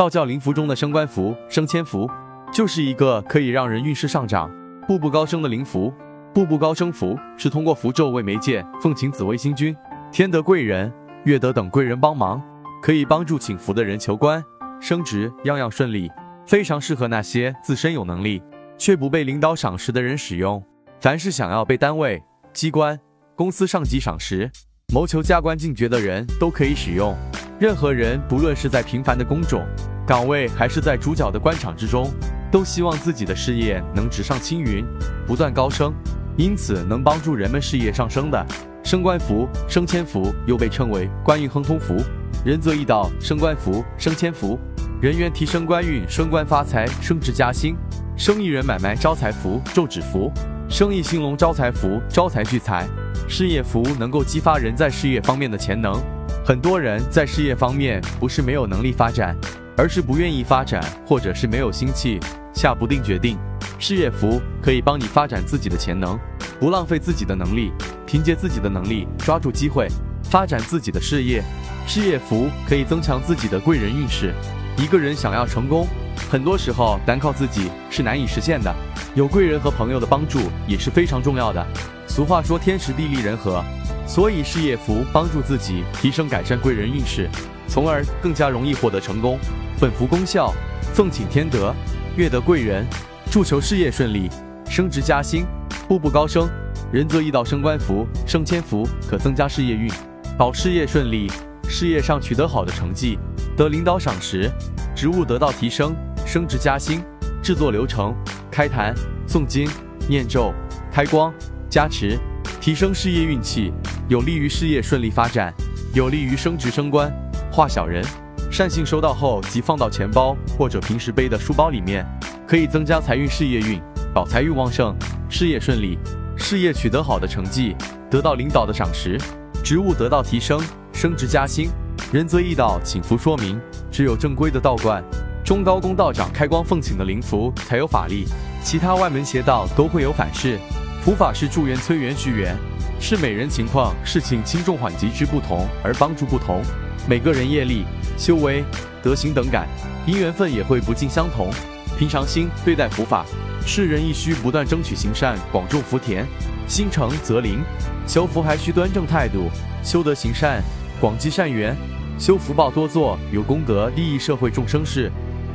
道教灵符中的升官符、升迁符，就是一个可以让人运势上涨、步步高升的灵符。步步高升符是通过符咒为媒介，奉请紫微星君、天德贵人、月德等贵人帮忙，可以帮助请符的人求官、升职，样样顺利。非常适合那些自身有能力却不被领导赏识的人使用。凡是想要被单位、机关、公司上级赏识，谋求加官进爵的人都可以使用。任何人，不论是在平凡的工种岗位，还是在主角的官场之中，都希望自己的事业能直上青云，不断高升。因此，能帮助人们事业上升的升官符、升迁符，又被称为官运亨通符、仁泽易道升官符、升迁符、人员提升官运、升官发财、升职加薪、生意人买卖招财符、咒指符、生意兴隆招财符、招财聚财、事业符，能够激发人在事业方面的潜能。很多人在事业方面不是没有能力发展，而是不愿意发展，或者是没有心气，下不定决定。事业福可以帮你发展自己的潜能，不浪费自己的能力，凭借自己的能力抓住机会，发展自己的事业。事业福可以增强自己的贵人运势。一个人想要成功，很多时候单靠自己是难以实现的，有贵人和朋友的帮助也是非常重要的。俗话说天时地利人和。所以事业福帮助自己提升改善贵人运势，从而更加容易获得成功。本符功效：奉请天德，月得贵人，助求事业顺利，升职加薪，步步高升。人则易道升官符、升迁符可增加事业运，保事业顺利，事业上取得好的成绩，得领导赏识，职务得到提升，升职加薪。制作流程：开坛、诵经、念咒、开光、加持。提升事业运气，有利于事业顺利发展，有利于升职升官。化小人，善信收到后即放到钱包或者平时背的书包里面，可以增加财运、事业运，保财运旺盛，事业顺利，事业取得好的成绩，得到领导的赏识，职务得到提升，升职加薪。仁则易道请符说明，只有正规的道观、中高公道长开光奉请的灵符才有法力，其他外门邪道都会有反噬。符法是助缘、催缘、续缘，是每人情况、事情轻重缓急之不同而帮助不同。每个人业力、修为、德行等感，因缘分也会不尽相同。平常心对待佛法，世人亦需不断争取行善，广种福田，心诚则灵。求福还需端正态度，修德行善，广积善缘，修福报多做有功德，利益社会众生事。